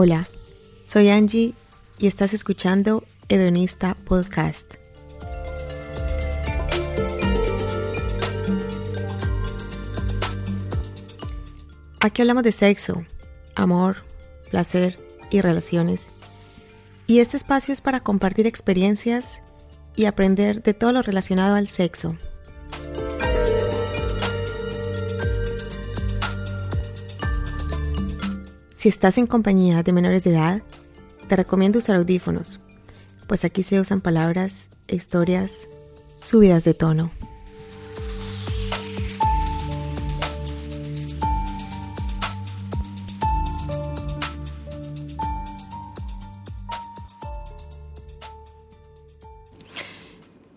Hola, soy Angie y estás escuchando Hedonista Podcast. Aquí hablamos de sexo, amor, placer y relaciones. Y este espacio es para compartir experiencias y aprender de todo lo relacionado al sexo. Si estás en compañía de menores de edad, te recomiendo usar audífonos, pues aquí se usan palabras historias subidas de tono.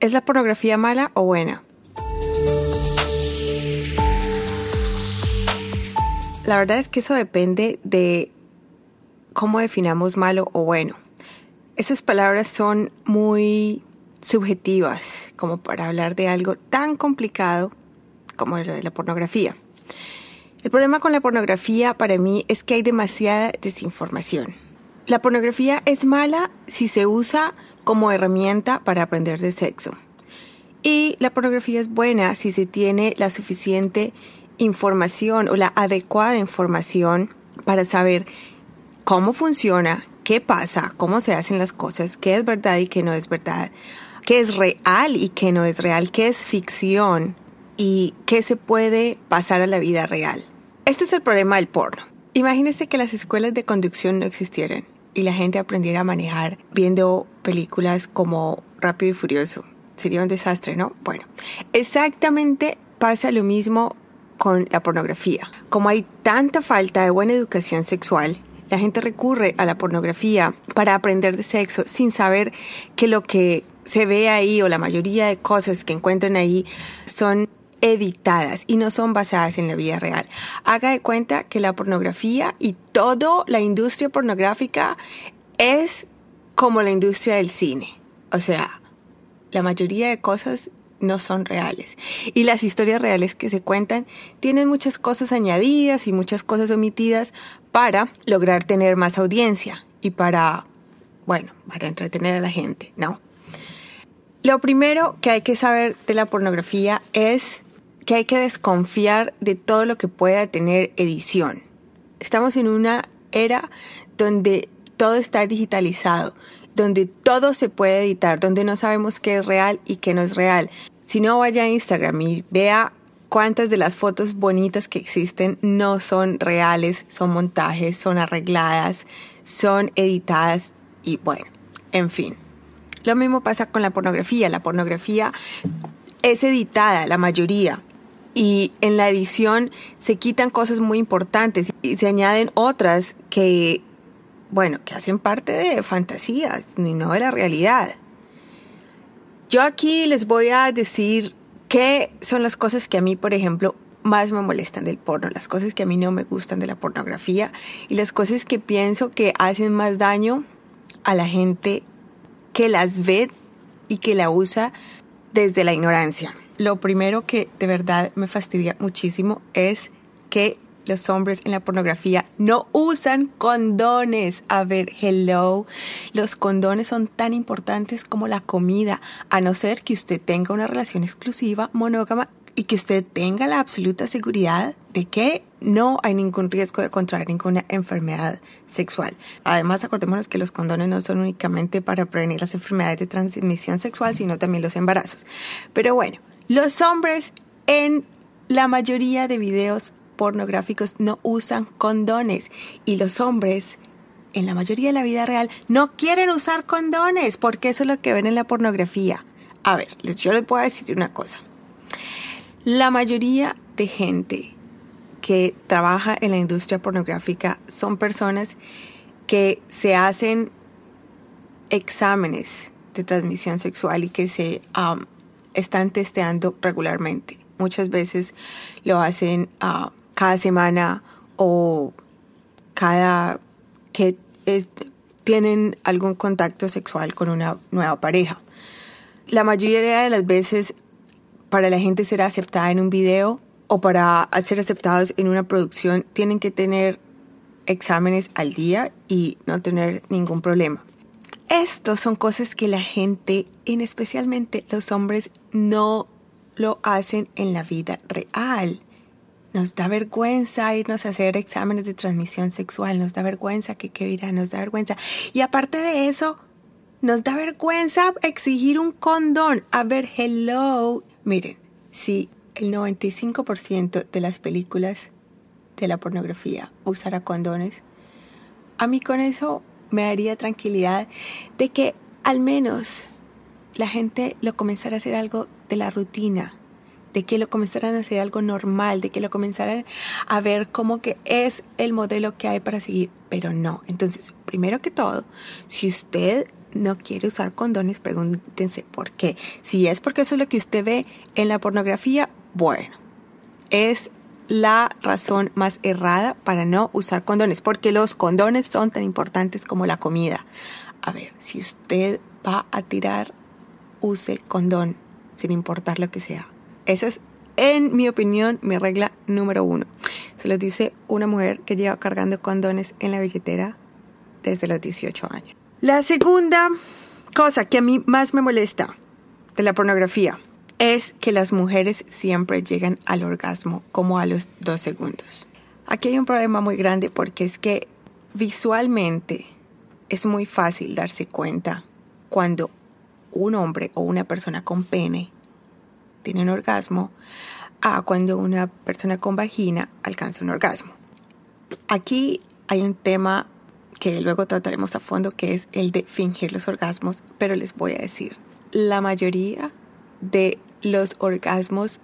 ¿Es la pornografía mala o buena? La verdad es que eso depende de cómo definamos malo o bueno. Esas palabras son muy subjetivas como para hablar de algo tan complicado como la pornografía. El problema con la pornografía para mí es que hay demasiada desinformación. La pornografía es mala si se usa como herramienta para aprender de sexo. Y la pornografía es buena si se tiene la suficiente información o la adecuada información para saber cómo funciona, qué pasa, cómo se hacen las cosas, qué es verdad y qué no es verdad, qué es real y qué no es real, qué es ficción y qué se puede pasar a la vida real. Este es el problema del porno. Imagínese que las escuelas de conducción no existieran y la gente aprendiera a manejar viendo películas como Rápido y Furioso. Sería un desastre, ¿no? Bueno, exactamente pasa lo mismo con la pornografía. Como hay tanta falta de buena educación sexual, la gente recurre a la pornografía para aprender de sexo sin saber que lo que se ve ahí o la mayoría de cosas que encuentran ahí son editadas y no son basadas en la vida real. Haga de cuenta que la pornografía y toda la industria pornográfica es como la industria del cine. O sea, la mayoría de cosas no son reales. Y las historias reales que se cuentan tienen muchas cosas añadidas y muchas cosas omitidas para lograr tener más audiencia y para, bueno, para entretener a la gente, ¿no? Lo primero que hay que saber de la pornografía es que hay que desconfiar de todo lo que pueda tener edición. Estamos en una era donde todo está digitalizado donde todo se puede editar, donde no sabemos qué es real y qué no es real. Si no, vaya a Instagram y vea cuántas de las fotos bonitas que existen no son reales, son montajes, son arregladas, son editadas y bueno, en fin. Lo mismo pasa con la pornografía. La pornografía es editada, la mayoría. Y en la edición se quitan cosas muy importantes y se añaden otras que bueno, que hacen parte de fantasías, ni no de la realidad. Yo aquí les voy a decir qué son las cosas que a mí, por ejemplo, más me molestan del porno, las cosas que a mí no me gustan de la pornografía y las cosas que pienso que hacen más daño a la gente que las ve y que la usa desde la ignorancia. Lo primero que de verdad me fastidia muchísimo es que los hombres en la pornografía no usan condones. A ver, hello. Los condones son tan importantes como la comida, a no ser que usted tenga una relación exclusiva, monógama y que usted tenga la absoluta seguridad de que no hay ningún riesgo de contraer ninguna enfermedad sexual. Además, acordémonos que los condones no son únicamente para prevenir las enfermedades de transmisión sexual, sino también los embarazos. Pero bueno, los hombres en la mayoría de videos pornográficos no usan condones y los hombres en la mayoría de la vida real no quieren usar condones porque eso es lo que ven en la pornografía. A ver, yo les puedo decir una cosa. La mayoría de gente que trabaja en la industria pornográfica son personas que se hacen exámenes de transmisión sexual y que se están testeando regularmente. Muchas veces lo hacen a cada semana o cada que tienen algún contacto sexual con una nueva pareja. La mayoría de las veces para la gente ser aceptada en un video o para ser aceptados en una producción tienen que tener exámenes al día y no tener ningún problema. Estos son cosas que la gente, en especialmente los hombres, no lo hacen en la vida real. Nos da vergüenza irnos a hacer exámenes de transmisión sexual, nos da vergüenza que qué dirán, nos da vergüenza. Y aparte de eso, nos da vergüenza exigir un condón. A ver, hello. Miren, si el 95% de las películas de la pornografía usara condones, a mí con eso me daría tranquilidad de que al menos la gente lo comenzara a hacer algo de la rutina, de que lo comenzaran a hacer algo normal, de que lo comenzaran a ver como que es el modelo que hay para seguir, pero no. Entonces, primero que todo, si usted no quiere usar condones, pregúntense por qué. Si es porque eso es lo que usted ve en la pornografía, bueno, es la razón más errada para no usar condones, porque los condones son tan importantes como la comida. A ver, si usted va a tirar, use condón, sin importar lo que sea. Esa es, en mi opinión, mi regla número uno. Se lo dice una mujer que lleva cargando condones en la billetera desde los 18 años. La segunda cosa que a mí más me molesta de la pornografía es que las mujeres siempre llegan al orgasmo como a los dos segundos. Aquí hay un problema muy grande porque es que visualmente es muy fácil darse cuenta cuando un hombre o una persona con pene tiene orgasmo a cuando una persona con vagina alcanza un orgasmo. Aquí hay un tema que luego trataremos a fondo que es el de fingir los orgasmos, pero les voy a decir, la mayoría de los orgasmos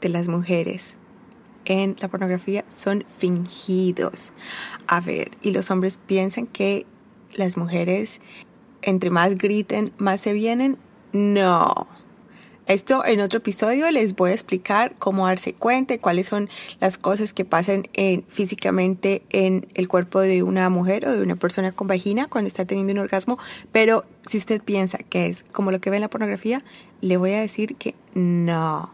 de las mujeres en la pornografía son fingidos. A ver, y los hombres piensan que las mujeres entre más griten, más se vienen. No. Esto en otro episodio les voy a explicar cómo darse cuenta cuáles son las cosas que pasan en, físicamente en el cuerpo de una mujer o de una persona con vagina cuando está teniendo un orgasmo. Pero si usted piensa que es como lo que ve en la pornografía, le voy a decir que no.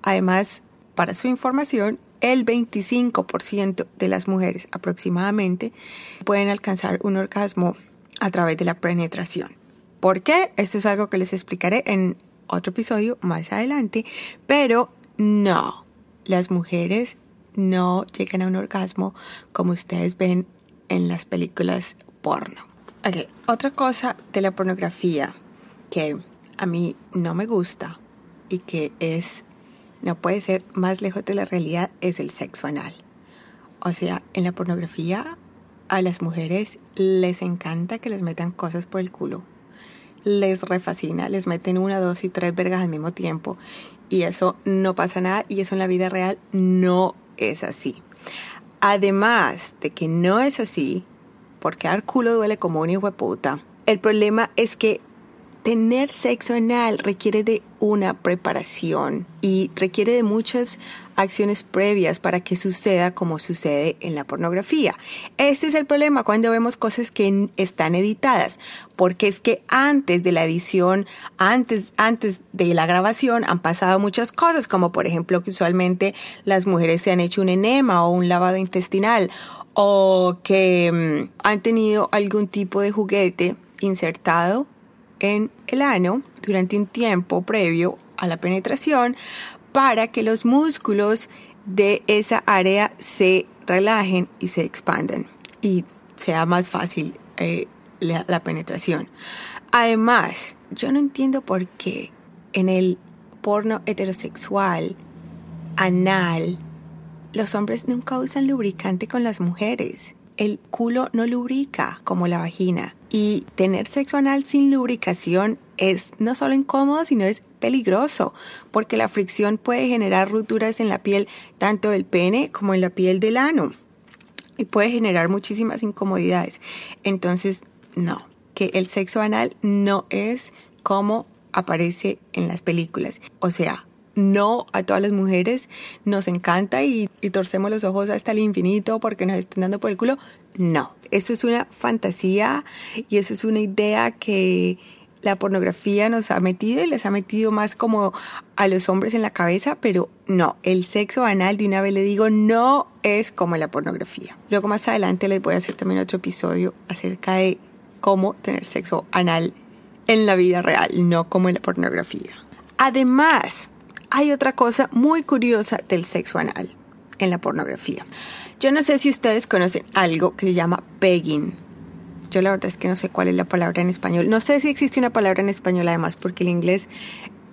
Además, para su información, el 25% de las mujeres aproximadamente pueden alcanzar un orgasmo a través de la penetración. ¿Por qué? Esto es algo que les explicaré en otro episodio más adelante, pero no, las mujeres no llegan a un orgasmo como ustedes ven en las películas porno. Okay. Otra cosa de la pornografía que a mí no me gusta y que es no puede ser más lejos de la realidad es el sexo anal. O sea, en la pornografía a las mujeres les encanta que les metan cosas por el culo les refascina, les meten una, dos y tres vergas al mismo tiempo y eso no pasa nada y eso en la vida real no es así. Además de que no es así, porque dar culo duele como un hijo puta, el problema es que tener sexo anal requiere de una preparación y requiere de muchas acciones previas para que suceda como sucede en la pornografía. Este es el problema cuando vemos cosas que están editadas, porque es que antes de la edición, antes, antes de la grabación han pasado muchas cosas, como por ejemplo que usualmente las mujeres se han hecho un enema o un lavado intestinal o que mm, han tenido algún tipo de juguete insertado en el ano durante un tiempo previo a la penetración para que los músculos de esa área se relajen y se expandan y sea más fácil eh, la, la penetración. Además, yo no entiendo por qué en el porno heterosexual anal los hombres nunca usan lubricante con las mujeres. El culo no lubrica como la vagina. Y tener sexo anal sin lubricación es no solo incómodo, sino es peligroso, porque la fricción puede generar rupturas en la piel tanto del pene como en la piel del ano y puede generar muchísimas incomodidades. Entonces, no, que el sexo anal no es como aparece en las películas. O sea, no a todas las mujeres nos encanta y, torcemos los ojos hasta el infinito porque nos están dando por el culo. No, eso es una fantasía y eso es una idea que la pornografía nos ha metido y les ha metido más como a los hombres en la cabeza, pero no, el sexo anal de una vez le digo no es como la pornografía. Luego más adelante les voy a hacer también otro episodio acerca de cómo tener sexo anal en la vida real, no como en la pornografía. Además, hay otra cosa muy curiosa del sexo anal en la pornografía. Yo no sé si ustedes conocen algo que se llama pegging. Yo la verdad es que no sé cuál es la palabra en español. No sé si existe una palabra en español además, porque el inglés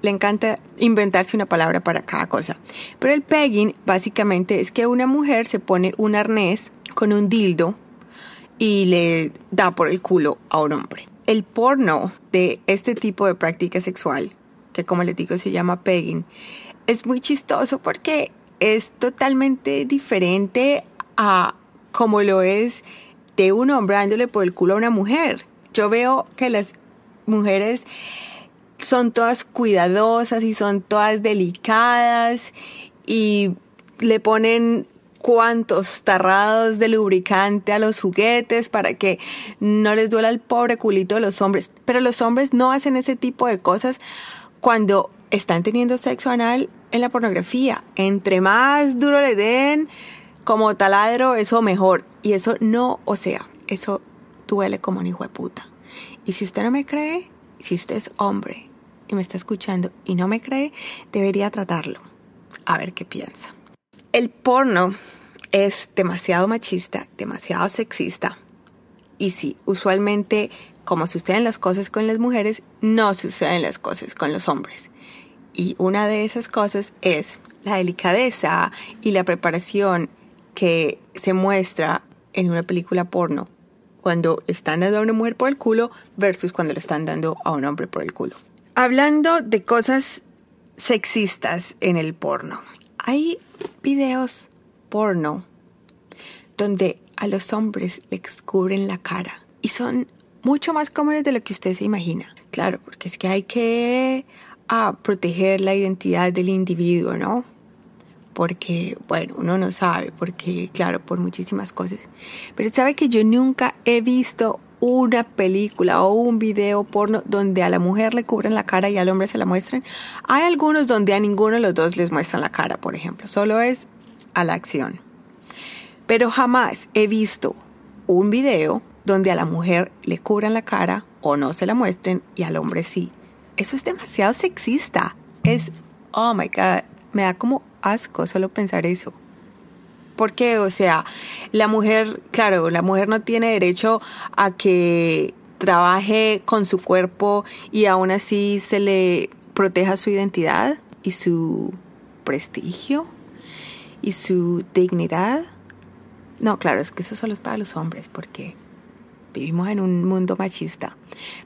le encanta inventarse una palabra para cada cosa. Pero el pegging básicamente es que una mujer se pone un arnés con un dildo y le da por el culo a un hombre. El porno de este tipo de práctica sexual, que como les digo se llama pegging, es muy chistoso porque es totalmente diferente a como lo es de un hombre dándole por el culo a una mujer. Yo veo que las mujeres son todas cuidadosas y son todas delicadas y le ponen cuantos tarrados de lubricante a los juguetes para que no les duela el pobre culito de los hombres. Pero los hombres no hacen ese tipo de cosas cuando están teniendo sexo anal en la pornografía. Entre más duro le den como taladro, eso mejor. Y eso no, o sea, eso duele como un hijo de puta. Y si usted no me cree, si usted es hombre y me está escuchando y no me cree, debería tratarlo. A ver qué piensa. El porno es demasiado machista, demasiado sexista. Y sí, usualmente, como suceden las cosas con las mujeres, no suceden las cosas con los hombres. Y una de esas cosas es la delicadeza y la preparación que se muestra en una película porno cuando están dando a una mujer por el culo versus cuando le están dando a un hombre por el culo. Hablando de cosas sexistas en el porno. Hay videos porno donde a los hombres les cubren la cara y son mucho más comunes de lo que usted se imagina. Claro, porque es que hay que ah, proteger la identidad del individuo, ¿no? Porque, bueno, uno no sabe, porque, claro, por muchísimas cosas. Pero sabe que yo nunca he visto una película o un video porno donde a la mujer le cubren la cara y al hombre se la muestran. Hay algunos donde a ninguno de los dos les muestran la cara, por ejemplo. Solo es a la acción. Pero jamás he visto un video donde a la mujer le cubran la cara o no se la muestren y al hombre sí. Eso es demasiado sexista. Es, oh my god, me da como asco solo pensar eso. Porque, o sea, la mujer, claro, la mujer no tiene derecho a que trabaje con su cuerpo y aún así se le proteja su identidad y su prestigio y su dignidad. No, claro, es que eso solo es para los hombres porque vivimos en un mundo machista.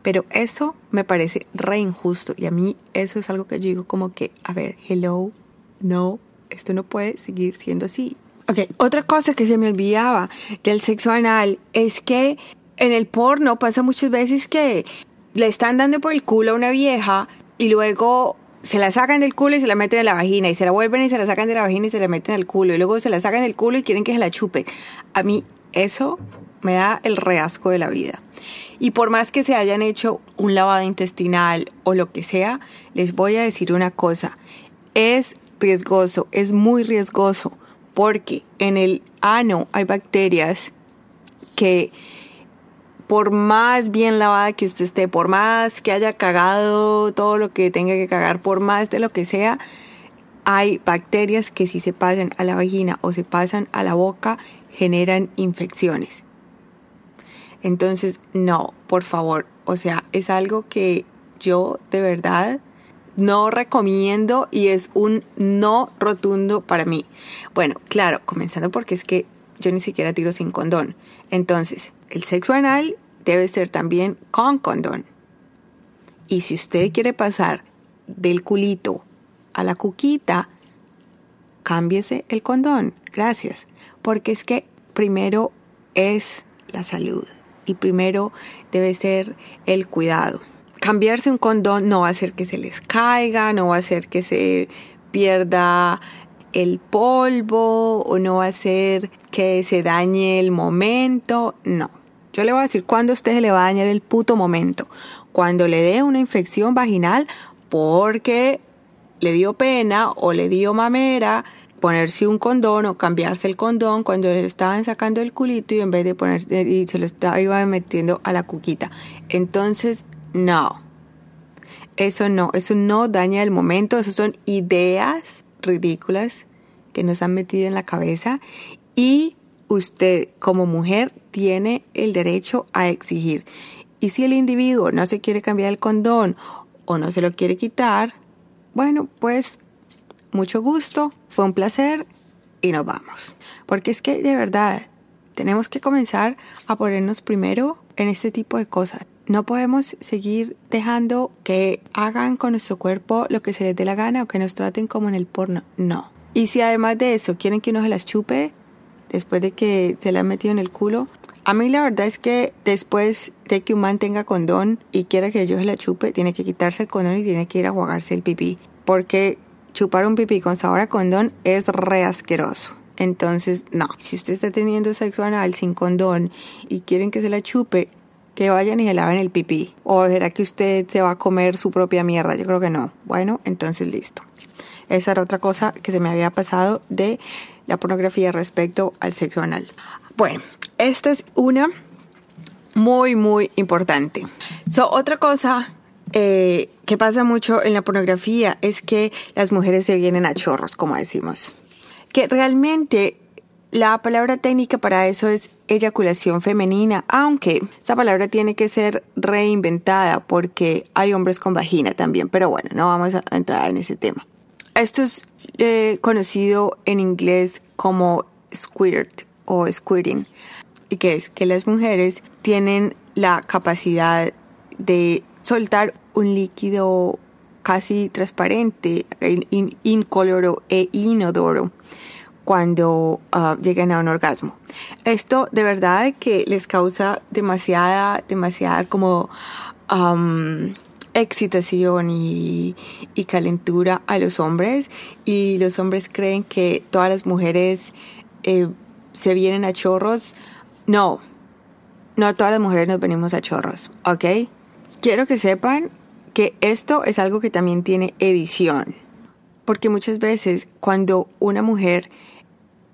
Pero eso me parece re injusto y a mí eso es algo que yo digo como que, a ver, hello, no, esto no puede seguir siendo así. Ok, otra cosa que se me olvidaba del sexo anal es que en el porno pasa muchas veces que le están dando por el culo a una vieja y luego se la sacan del culo y se la meten en la vagina y se la vuelven y se la sacan de la vagina y se la meten al culo y luego se la sacan del culo y quieren que se la chupe. A mí eso me da el reasco de la vida. Y por más que se hayan hecho un lavado intestinal o lo que sea, les voy a decir una cosa. Es riesgoso, es muy riesgoso porque en el ano hay bacterias que por más bien lavada que usted esté, por más que haya cagado todo lo que tenga que cagar, por más de lo que sea, hay bacterias que si se pasan a la vagina o se pasan a la boca generan infecciones. Entonces, no, por favor, o sea, es algo que yo de verdad no recomiendo y es un no rotundo para mí. Bueno, claro, comenzando porque es que yo ni siquiera tiro sin condón. Entonces, el sexo anal debe ser también con condón. Y si usted quiere pasar del culito a la cuquita, cámbiese el condón. Gracias. Porque es que primero es la salud y primero debe ser el cuidado cambiarse un condón no va a hacer que se les caiga, no va a hacer que se pierda el polvo o no va a hacer que se dañe el momento, no. Yo le voy a decir cuándo a usted se le va a dañar el puto momento. cuando le dé una infección vaginal porque le dio pena o le dio mamera ponerse un condón o cambiarse el condón cuando le estaban sacando el culito y en vez de ponerse y se lo estaba iba metiendo a la cuquita. Entonces, no. Eso no, eso no daña el momento, eso son ideas ridículas que nos han metido en la cabeza y usted como mujer tiene el derecho a exigir. Y si el individuo no se quiere cambiar el condón o no se lo quiere quitar, bueno, pues mucho gusto, fue un placer y nos vamos. Porque es que de verdad tenemos que comenzar a ponernos primero en este tipo de cosas. No podemos seguir dejando que hagan con nuestro cuerpo lo que se les dé la gana o que nos traten como en el porno. No. Y si además de eso quieren que uno se las chupe después de que se la han metido en el culo, a mí la verdad es que después de que un man tenga condón y quiera que yo se la chupe, tiene que quitarse el condón y tiene que ir a jugarse el pipí. Porque chupar un pipí con sabor a condón es re asqueroso. Entonces, no, si usted está teniendo sexo anal sin condón y quieren que se la chupe, que vayan y se laven el pipí. ¿O será que usted se va a comer su propia mierda? Yo creo que no. Bueno, entonces listo. Esa era otra cosa que se me había pasado de la pornografía respecto al sexo anal. Bueno, esta es una muy, muy importante. So, otra cosa eh, que pasa mucho en la pornografía es que las mujeres se vienen a chorros, como decimos. Que realmente la palabra técnica para eso es eyaculación femenina, aunque esa palabra tiene que ser reinventada porque hay hombres con vagina también, pero bueno, no vamos a entrar en ese tema. Esto es eh, conocido en inglés como squirt o squirting. ¿Y que es? Que las mujeres tienen la capacidad de soltar un líquido casi transparente, incoloro e inodoro cuando uh, llegan a un orgasmo. Esto de verdad que les causa demasiada, demasiada como um, excitación y, y, calentura a los hombres y los hombres creen que todas las mujeres eh, se vienen a chorros. No, no todas las mujeres nos venimos a chorros, ¿ok? Quiero que sepan que esto es algo que también tiene edición. Porque muchas veces cuando una mujer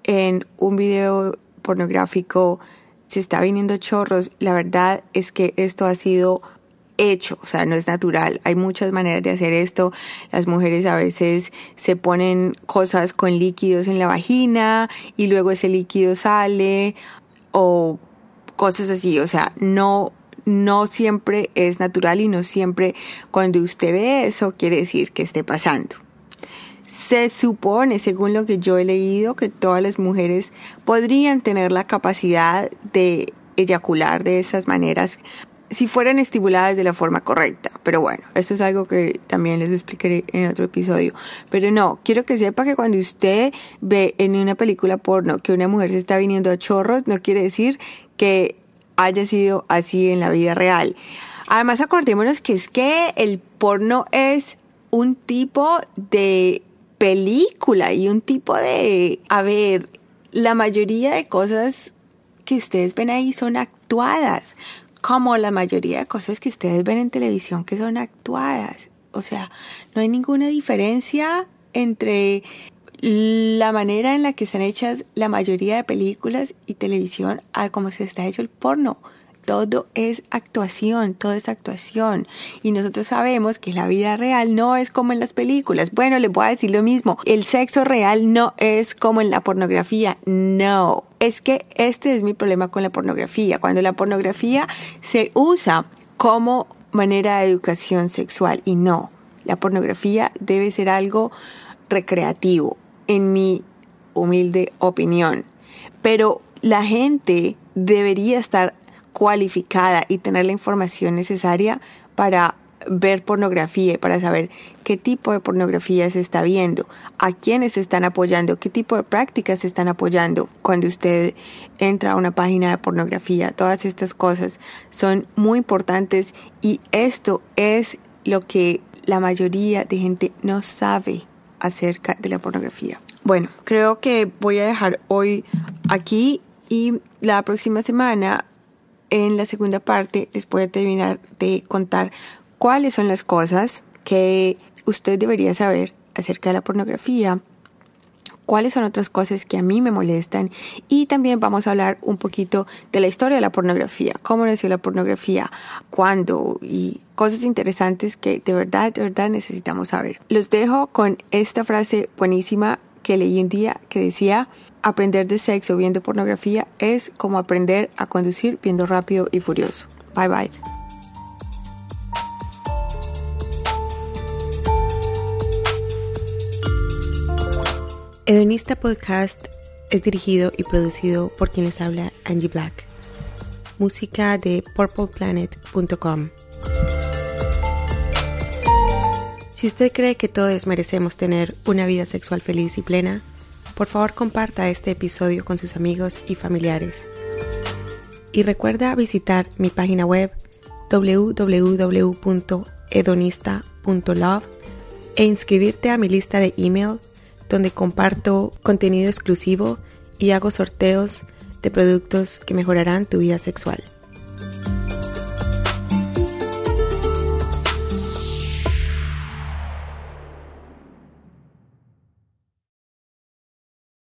en un video pornográfico se está viniendo chorros, la verdad es que esto ha sido hecho, o sea, no es natural. Hay muchas maneras de hacer esto. Las mujeres a veces se ponen cosas con líquidos en la vagina y luego ese líquido sale o cosas así, o sea, no no siempre es natural y no siempre cuando usted ve eso quiere decir que esté pasando. Se supone, según lo que yo he leído, que todas las mujeres podrían tener la capacidad de eyacular de esas maneras si fueran estimuladas de la forma correcta. Pero bueno, esto es algo que también les explicaré en otro episodio. Pero no, quiero que sepa que cuando usted ve en una película porno que una mujer se está viniendo a chorros, no quiere decir que haya sido así en la vida real. Además, acordémonos que es que el porno es un tipo de película y un tipo de... A ver, la mayoría de cosas que ustedes ven ahí son actuadas, como la mayoría de cosas que ustedes ven en televisión que son actuadas. O sea, no hay ninguna diferencia entre la manera en la que están hechas la mayoría de películas y televisión a cómo se está hecho el porno. Todo es actuación, todo es actuación. Y nosotros sabemos que la vida real no es como en las películas. Bueno, les voy a decir lo mismo. El sexo real no es como en la pornografía. No. Es que este es mi problema con la pornografía. Cuando la pornografía se usa como manera de educación sexual y no. La pornografía debe ser algo recreativo, en mi humilde opinión. Pero la gente debería estar cualificada y tener la información necesaria para ver pornografía y para saber qué tipo de pornografía se está viendo, a quiénes se están apoyando, qué tipo de prácticas se están apoyando. Cuando usted entra a una página de pornografía, todas estas cosas son muy importantes y esto es lo que la mayoría de gente no sabe acerca de la pornografía. Bueno, creo que voy a dejar hoy aquí y la próxima semana en la segunda parte les voy a terminar de contar cuáles son las cosas que usted debería saber acerca de la pornografía, cuáles son otras cosas que a mí me molestan y también vamos a hablar un poquito de la historia de la pornografía, cómo nació la pornografía, cuándo y cosas interesantes que de verdad, de verdad necesitamos saber. Los dejo con esta frase buenísima que leí un día que decía, aprender de sexo viendo pornografía es como aprender a conducir viendo rápido y furioso. Bye bye. Hedonista Podcast es dirigido y producido por quien les habla Angie Black. Música de purpleplanet.com. Si usted cree que todos merecemos tener una vida sexual feliz y plena, por favor comparta este episodio con sus amigos y familiares. Y recuerda visitar mi página web www.hedonista.love e inscribirte a mi lista de email donde comparto contenido exclusivo y hago sorteos de productos que mejorarán tu vida sexual.